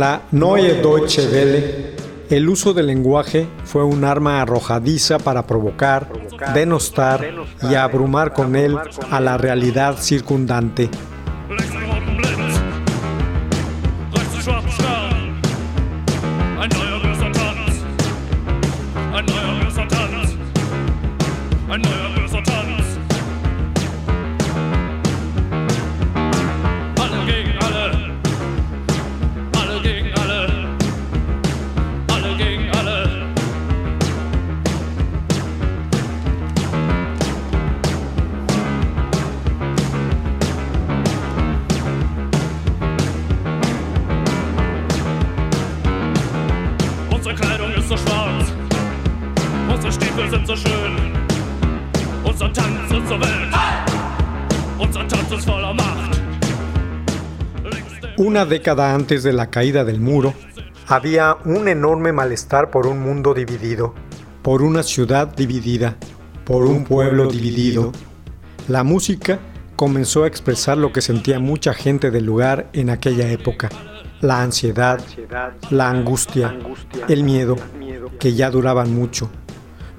La Neue Deutsche Welle, el uso del lenguaje fue un arma arrojadiza para provocar, denostar y abrumar con él a la realidad circundante. Una década antes de la caída del muro, había un enorme malestar por un mundo dividido, por una ciudad dividida, por un pueblo dividido. La música comenzó a expresar lo que sentía mucha gente del lugar en aquella época. La ansiedad, la angustia, el miedo, que ya duraban mucho,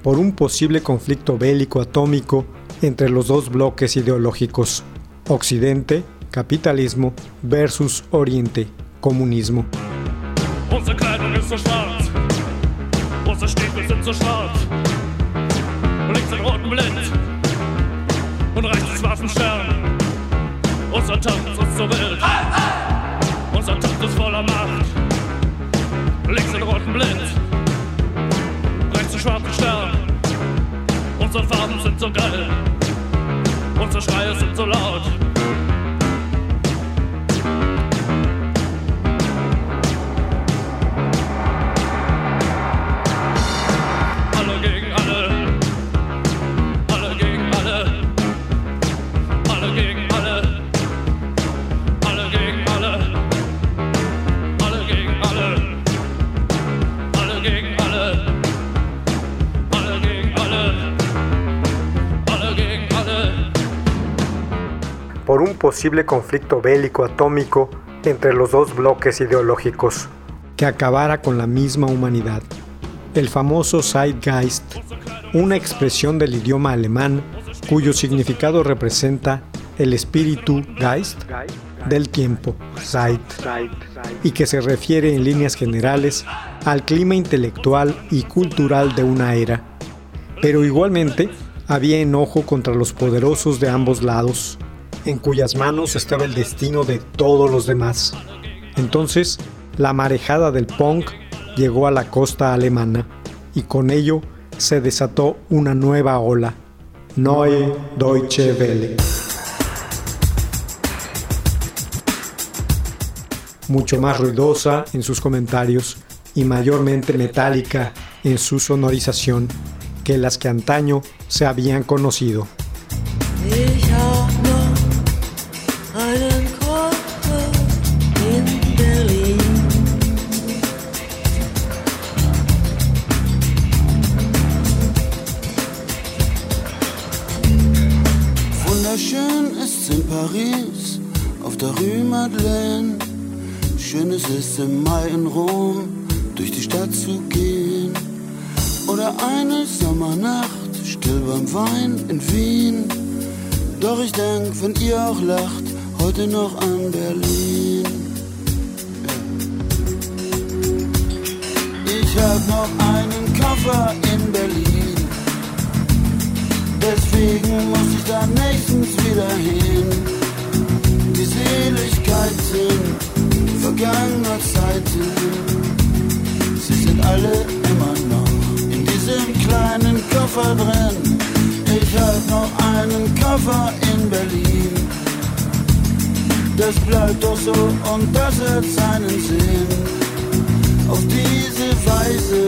por un posible conflicto bélico atómico entre los dos bloques ideológicos, Occidente, capitalismo, versus Oriente, comunismo. Unsere Kleidung ist so schwarz, unsere Stiefel sind so schwarz. Links den roten Blitz und rechts den schwarzen Stern. Unser Tanz ist so wild, unser Tanz ist voller Macht. Links den roten Blitz, rechts den schwarzen Stern. Unsere Farben sind so geil, unsere Schreie sind so laut. Por un posible conflicto bélico atómico entre los dos bloques ideológicos, que acabara con la misma humanidad. El famoso Zeitgeist, una expresión del idioma alemán cuyo significado representa el espíritu Geist del tiempo, Zeit, y que se refiere en líneas generales al clima intelectual y cultural de una era. Pero igualmente había enojo contra los poderosos de ambos lados, en cuyas manos estaba el destino de todos los demás. Entonces, la marejada del punk llegó a la costa alemana y con ello se desató una nueva ola. Neue Deutsche Welle. Mucho más ruidosa en sus comentarios y mayormente metálica en su sonorización que las que antaño se habían conocido. Ich denk, wenn ihr auch lacht, heute noch an Berlin. Ich hab noch einen Koffer in Berlin. Deswegen muss ich da nächstens wieder hin. Die Seligkeiten vergangener Zeiten, sie sind alle immer noch in diesem kleinen Koffer drin. Ich hab noch einen Koffer in Berlin. Das bleibt doch so und das hat seinen Sinn. Auf diese Weise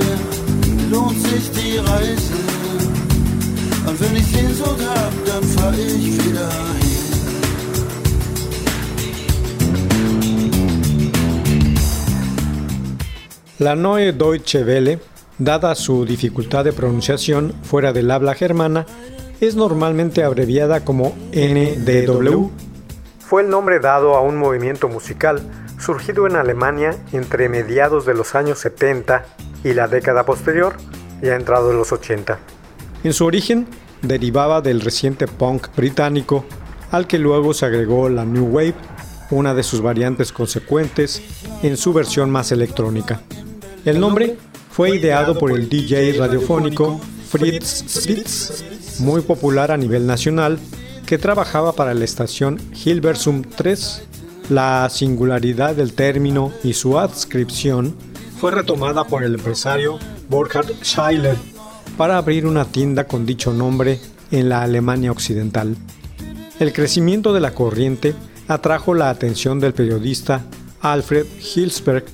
lohnt sich die Reise. Und wenn ich Sehnsucht hab, dann fahr ich wieder hin. La Neue Deutsche Welle, dada su dificultad de pronunciación fuera del habla germana, es normalmente abreviada como NDW. Fue el nombre dado a un movimiento musical surgido en Alemania entre mediados de los años 70 y la década posterior, ya entrado en los 80. En su origen, derivaba del reciente punk británico, al que luego se agregó la New Wave, una de sus variantes consecuentes en su versión más electrónica. El nombre fue ideado por el DJ radiofónico Fritz Spitz, muy popular a nivel nacional, que trabajaba para la estación Hilversum 3 la singularidad del término y su adscripción fue retomada por el empresario Burkhard Scheiler para abrir una tienda con dicho nombre en la Alemania Occidental. El crecimiento de la corriente atrajo la atención del periodista Alfred Hilsberg,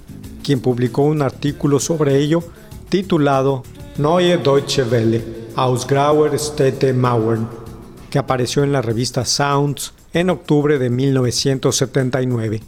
quien publicó un artículo sobre ello titulado Neue Deutsche Welle aus Grauer Städte Mauern, que apareció en la revista Sounds en octubre de 1979.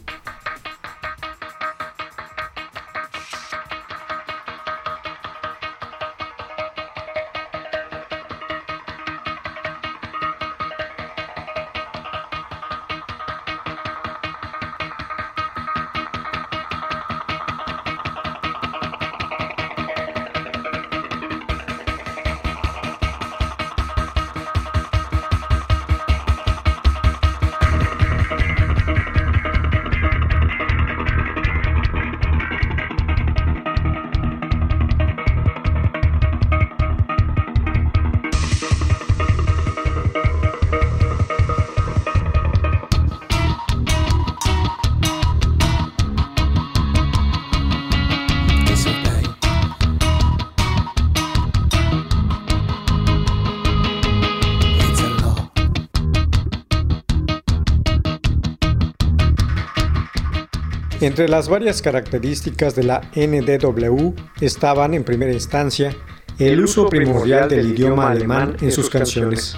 Entre las varias características de la NDW estaban, en primera instancia, el uso primordial del idioma alemán en sus canciones,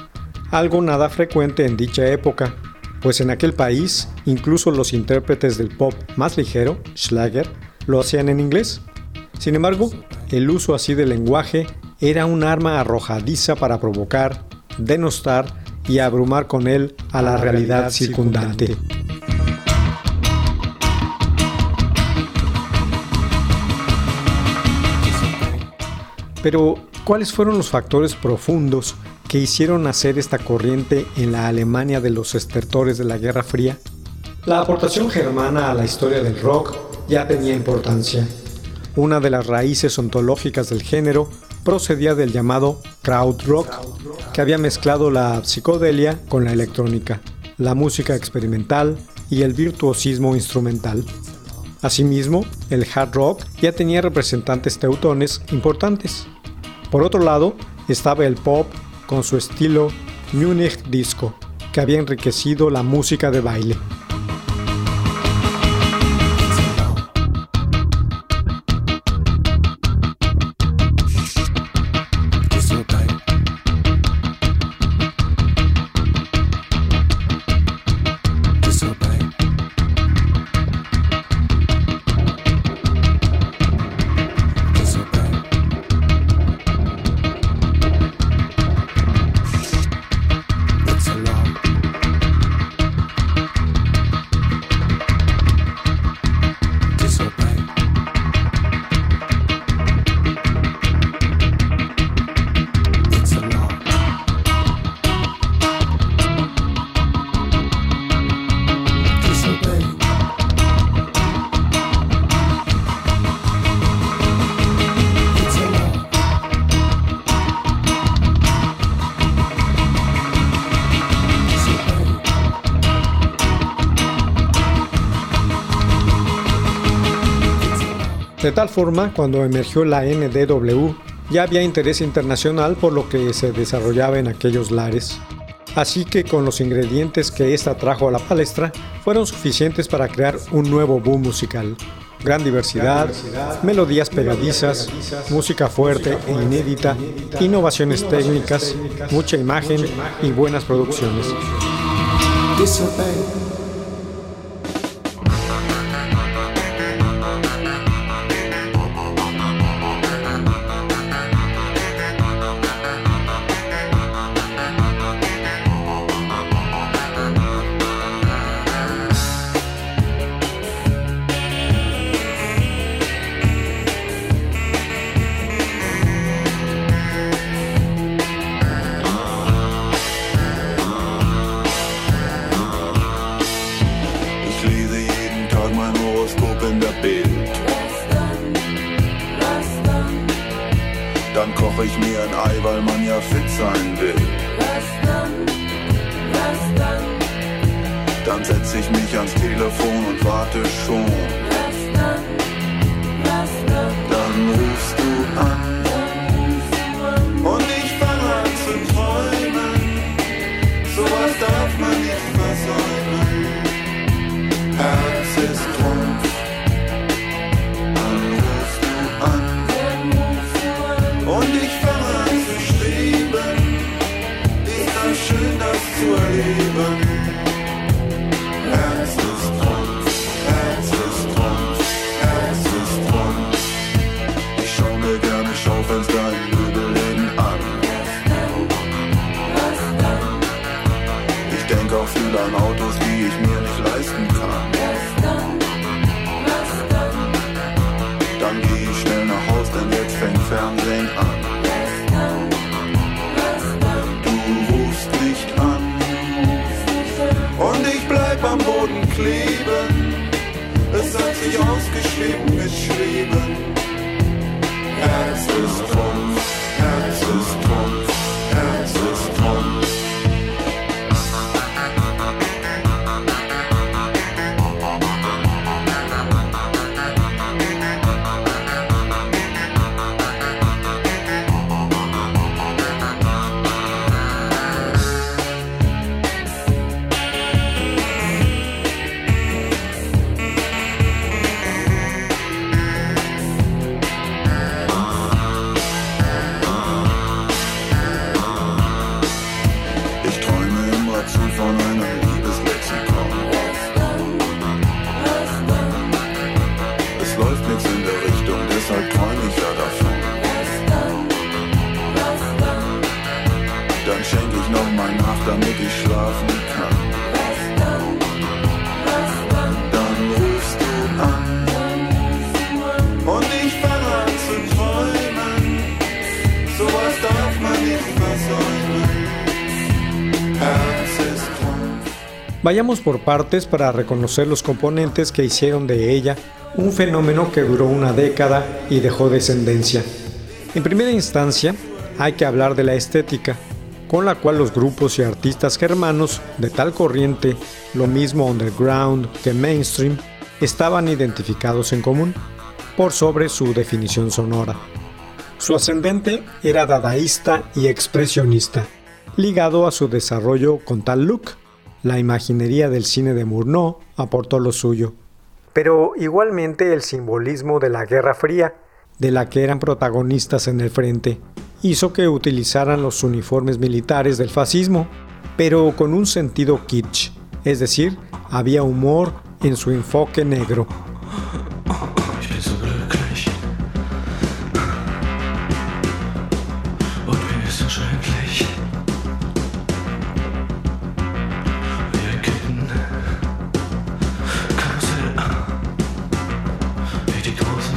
algo nada frecuente en dicha época, pues en aquel país incluso los intérpretes del pop más ligero, Schlager, lo hacían en inglés. Sin embargo, el uso así del lenguaje era un arma arrojadiza para provocar, denostar y abrumar con él a la realidad circundante. Pero, ¿cuáles fueron los factores profundos que hicieron nacer esta corriente en la Alemania de los estertores de la Guerra Fría? La aportación germana a la historia del rock ya tenía importancia. Una de las raíces ontológicas del género procedía del llamado krautrock, que había mezclado la psicodelia con la electrónica, la música experimental y el virtuosismo instrumental. Asimismo, el hard rock ya tenía representantes teutones importantes. Por otro lado, estaba el pop con su estilo Munich Disco, que había enriquecido la música de baile. De tal forma, cuando emergió la NDW, ya había interés internacional por lo que se desarrollaba en aquellos lares. Así que con los ingredientes que esta trajo a la palestra, fueron suficientes para crear un nuevo boom musical. Gran diversidad, melodías pegadizas, música fuerte e inédita, innovaciones técnicas, mucha imagen y buenas producciones. Schön, das Keep Vayamos por partes para reconocer los componentes que hicieron de ella un fenómeno que duró una década y dejó descendencia. En primera instancia, hay que hablar de la estética, con la cual los grupos y artistas germanos de tal corriente, lo mismo underground que mainstream, estaban identificados en común, por sobre su definición sonora. Su ascendente era dadaísta y expresionista, ligado a su desarrollo con tal look. La imaginería del cine de Murnau aportó lo suyo. Pero igualmente el simbolismo de la Guerra Fría, de la que eran protagonistas en el frente, hizo que utilizaran los uniformes militares del fascismo, pero con un sentido kitsch, es decir, había humor en su enfoque negro. Wie die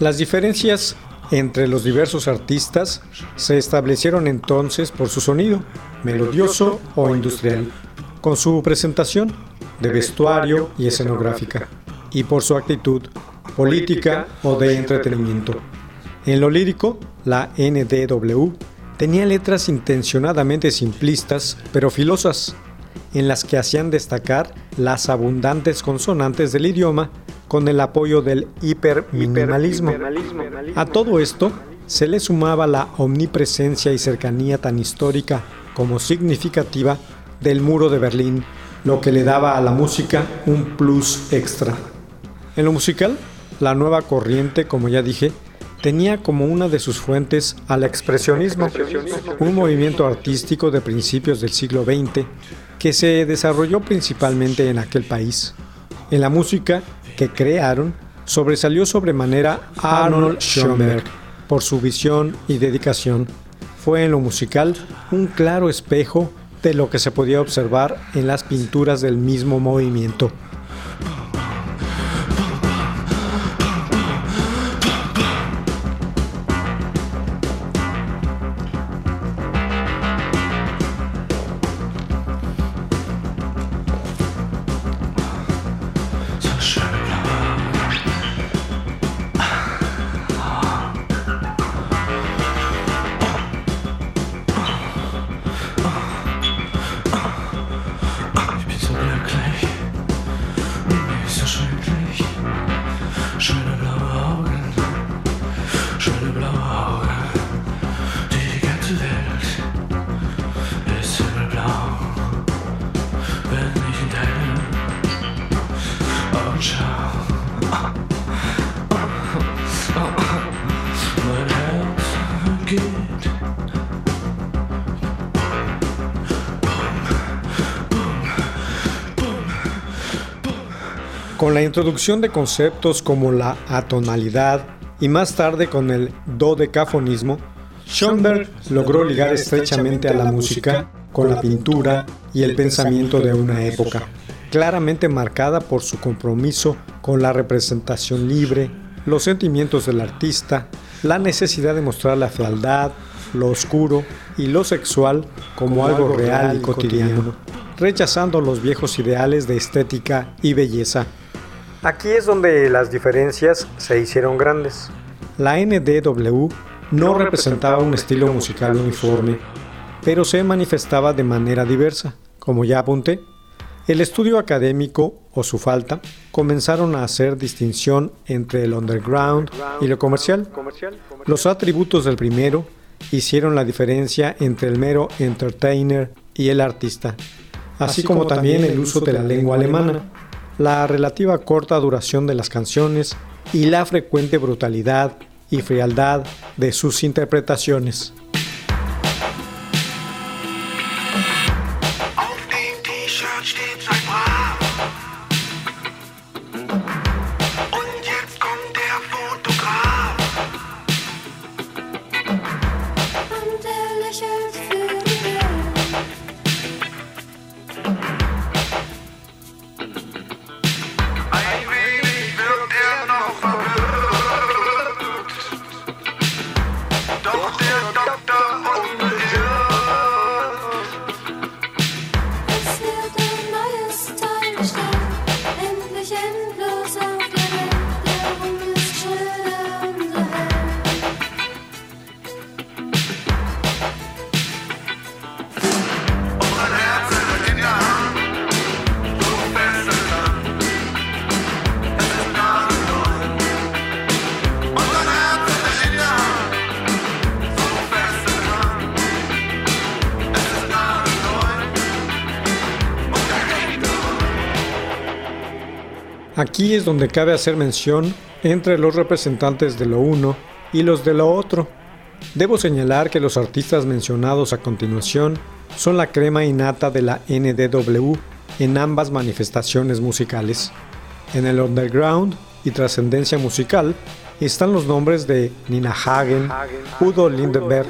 Las diferencias entre los diversos artistas se establecieron entonces por su sonido, melodioso o industrial, con su presentación de vestuario y escenográfica, y por su actitud política o de entretenimiento. En lo lírico, la NDW tenía letras intencionadamente simplistas pero filosas, en las que hacían destacar las abundantes consonantes del idioma con el apoyo del hiperminimalismo. A todo esto se le sumaba la omnipresencia y cercanía tan histórica como significativa del muro de Berlín, lo que le daba a la música un plus extra. En lo musical, la nueva corriente, como ya dije, tenía como una de sus fuentes al expresionismo, un movimiento artístico de principios del siglo XX que se desarrolló principalmente en aquel país. En la música que crearon, sobresalió sobremanera Arnold Schoenberg por su visión y dedicación. Fue en lo musical un claro espejo de lo que se podía observar en las pinturas del mismo movimiento. Con la introducción de conceptos como la atonalidad y más tarde con el dodecafonismo, Schoenberg logró ligar estrechamente a la música con la pintura y el pensamiento de una época, claramente marcada por su compromiso con la representación libre, los sentimientos del artista, la necesidad de mostrar la fealdad, lo oscuro y lo sexual como algo real y cotidiano, rechazando los viejos ideales de estética y belleza. Aquí es donde las diferencias se hicieron grandes. La NDW no representaba un estilo musical uniforme, pero se manifestaba de manera diversa. Como ya apunté, el estudio académico o su falta comenzaron a hacer distinción entre el underground y lo comercial. Los atributos del primero hicieron la diferencia entre el mero entertainer y el artista, así como también el uso de la lengua alemana, la relativa corta duración de las canciones y la frecuente brutalidad y frialdad de sus interpretaciones. Aquí es donde cabe hacer mención entre los representantes de lo uno y los de lo otro. Debo señalar que los artistas mencionados a continuación son la crema innata de la NDW en ambas manifestaciones musicales. En el underground y trascendencia musical están los nombres de Nina Hagen, Udo Lindenberg,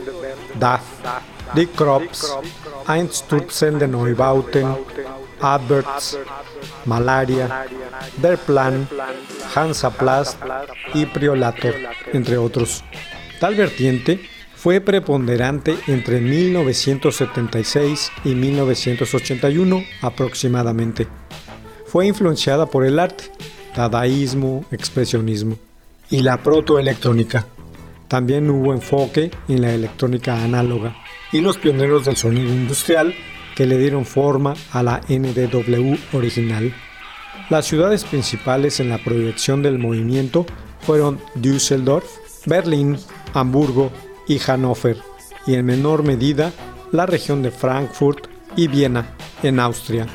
Duff, Dick Krops, Einstürzen de Neubauten, Adverts, Malaria, Der Plan, Hansaplast y Priolato, entre otros. Tal vertiente fue preponderante entre 1976 y 1981 aproximadamente. Fue influenciada por el arte, dadaísmo, expresionismo y la protoelectrónica. También hubo enfoque en la electrónica análoga y los pioneros del sonido industrial que le dieron forma a la NDW original. Las ciudades principales en la proyección del movimiento fueron Düsseldorf, Berlín, Hamburgo y Hannover, y en menor medida la región de Frankfurt y Viena, en Austria.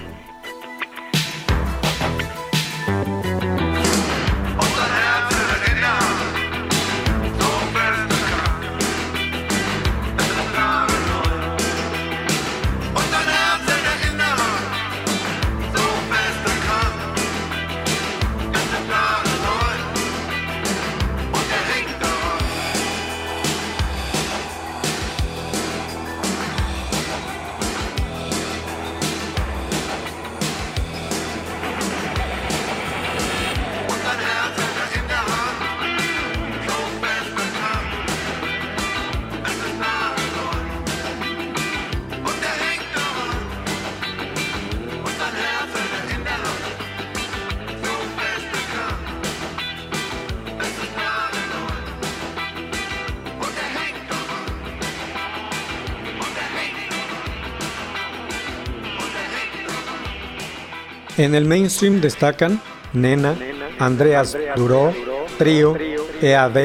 En el mainstream destacan Nena, Andreas Duró, Trio, EAD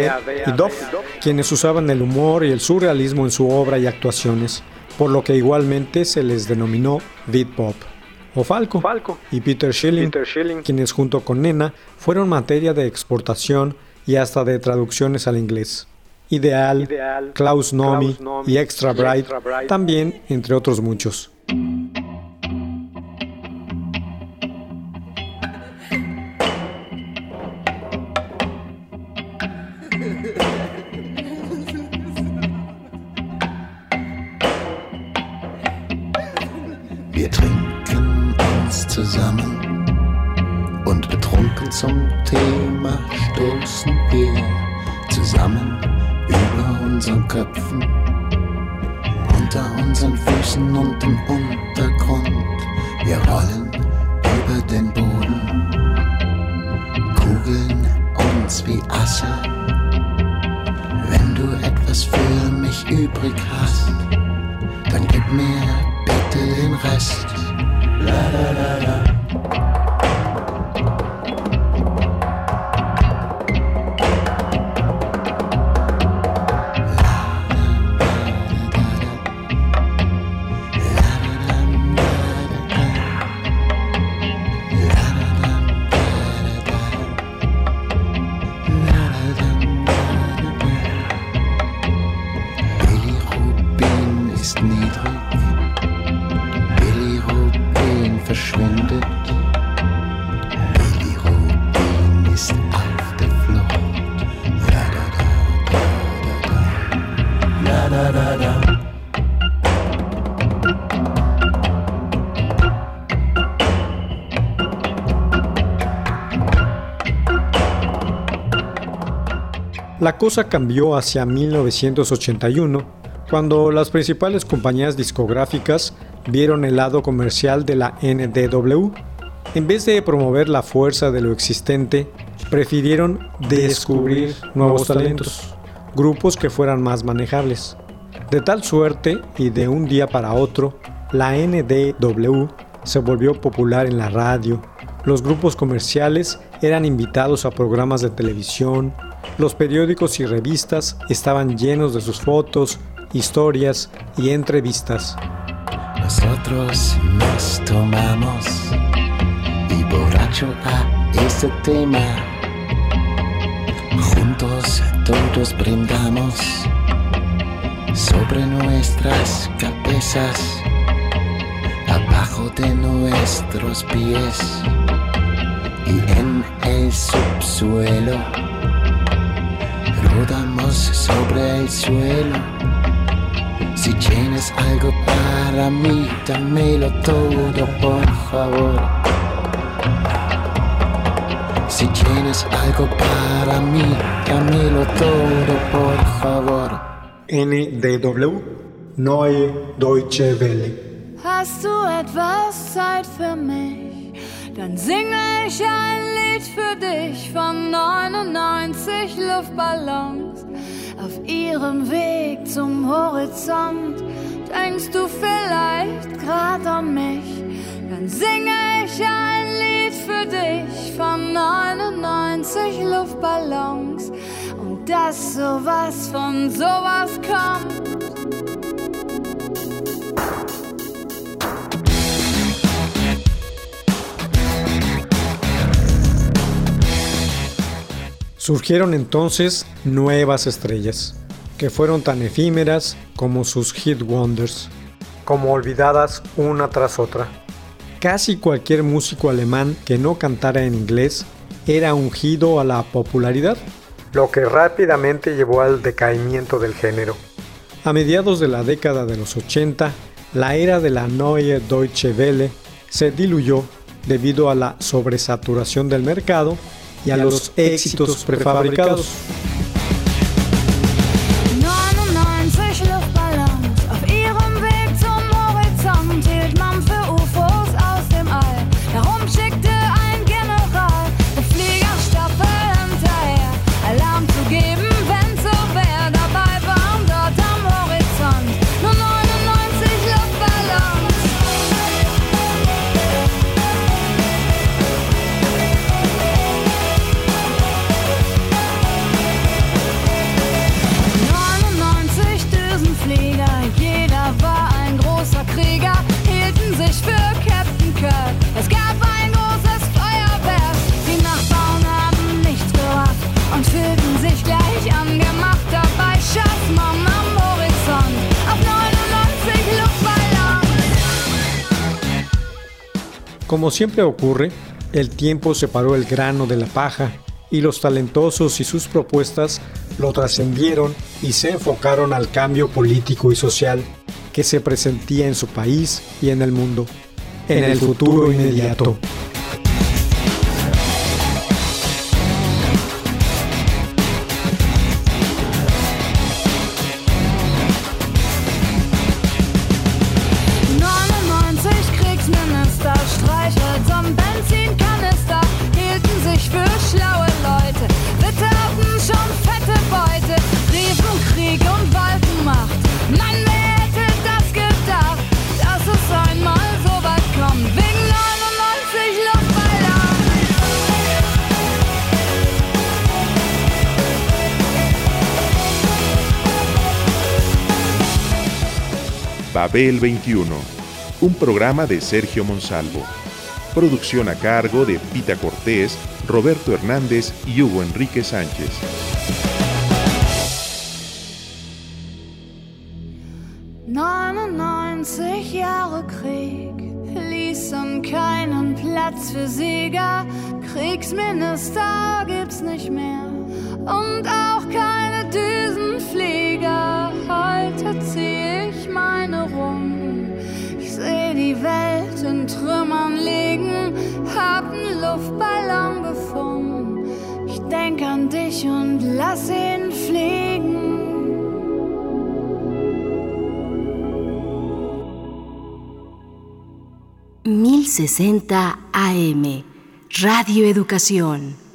y Doff, quienes usaban el humor y el surrealismo en su obra y actuaciones, por lo que igualmente se les denominó beat pop. O Falco, y Peter Schilling, quienes junto con Nena fueron materia de exportación y hasta de traducciones al inglés. Ideal, Klaus Nomi y Extra Bright, también entre otros muchos. Uns zusammen und betrunken zum Thema stoßen wir zusammen über unseren Köpfen, unter unseren Füßen und im Untergrund. Wir rollen über den Boden, kugeln uns wie Asse. Wenn du etwas für mich übrig hast, dann gib mir bitte den Rest. La la la la. Bilirubin ist niedrig. La cosa cambió hacia 1981, cuando las principales compañías discográficas vieron el lado comercial de la NDW. En vez de promover la fuerza de lo existente, prefirieron descubrir nuevos talentos, grupos que fueran más manejables. De tal suerte, y de un día para otro, la NDW se volvió popular en la radio. Los grupos comerciales eran invitados a programas de televisión, los periódicos y revistas estaban llenos de sus fotos, historias y entrevistas. Nosotros nos tomamos y borracho a este tema. Juntos todos brindamos sobre nuestras cabezas, abajo de nuestros pies y en el subsuelo. Rodamos sobre el suelo. Si tienes algo para mí, dámelo todo, por favor. Si tienes algo para mí, dámelo todo, por favor. NDW, Neue Deutsche Welle. Hast du etwas Zeit für mich? Dann singe ich ein Lied für dich von 99 Luftballons. Ihrem Weg zum Horizont denkst du vielleicht grad an mich. Dann singe ich ein Lied für dich von 99 Luftballons. Und dass sowas von sowas kommt. Surgieron entonces nuevas estrellas, que fueron tan efímeras como sus hit wonders, como olvidadas una tras otra. Casi cualquier músico alemán que no cantara en inglés era ungido a la popularidad, lo que rápidamente llevó al decaimiento del género. A mediados de la década de los 80, la era de la Neue Deutsche Welle se diluyó debido a la sobresaturación del mercado y a, los, éxitos prefabricados. Como siempre ocurre, el tiempo separó el grano de la paja y los talentosos y sus propuestas lo trascendieron y se enfocaron al cambio político y social que se presentía en su país y en el mundo, en el futuro inmediato. Babel 21, un programa de Sergio Monsalvo. Producción a cargo de Pita Cortés, Roberto Hernández y Hugo Enrique Sánchez. Jahre Krieg ließen keinen Platz für Sieger. Kriegsminister gibt's nicht mehr und auch keine Düsenflieger. Heute zieh rum. Ich seh die Welt in Trümmern liegen, hab einen Luftballon gefunden. Ich denk an dich und lass ihn fliegen. Mil sesenta AM Radio Educación.